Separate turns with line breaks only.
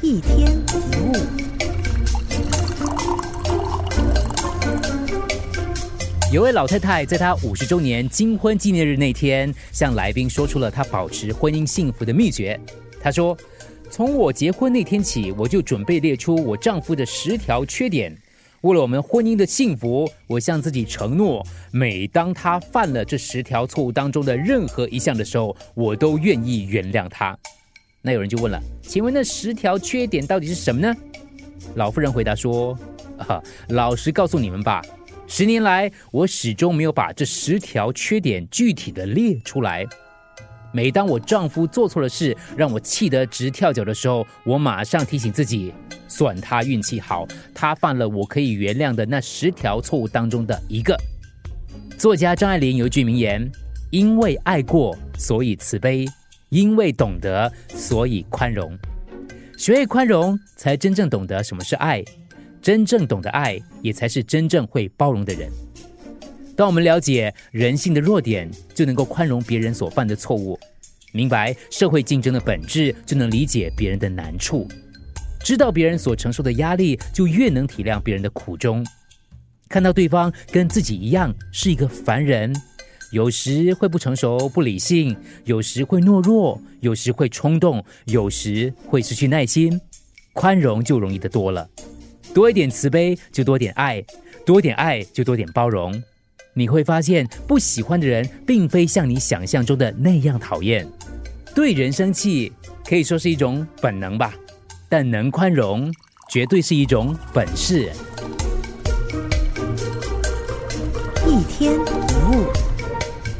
一天一物。
有位老太太在她五十周年金婚纪念日那天，向来宾说出了她保持婚姻幸福的秘诀。她说：“从我结婚那天起，我就准备列出我丈夫的十条缺点。为了我们婚姻的幸福，我向自己承诺，每当他犯了这十条错误当中的任何一项的时候，我都愿意原谅他。”那有人就问了：“请问那十条缺点到底是什么呢？”老妇人回答说：“啊，老实告诉你们吧。”十年来，我始终没有把这十条缺点具体的列出来。每当我丈夫做错了事，让我气得直跳脚的时候，我马上提醒自己，算他运气好，他犯了我可以原谅的那十条错误当中的一个。作家张爱玲有一句名言：“因为爱过，所以慈悲；因为懂得，所以宽容。学会宽容，才真正懂得什么是爱。”真正懂得爱，也才是真正会包容的人。当我们了解人性的弱点，就能够宽容别人所犯的错误；明白社会竞争的本质，就能理解别人的难处；知道别人所承受的压力，就越能体谅别人的苦衷。看到对方跟自己一样是一个凡人，有时会不成熟、不理性，有时会懦弱，有时会冲动，有时会失去耐心，宽容就容易的多了。多一点慈悲，就多点爱；多点爱，就多点包容。你会发现，不喜欢的人，并非像你想象中的那样讨厌。对人生气，可以说是一种本能吧，但能宽容，绝对是一种本事。
一天一物，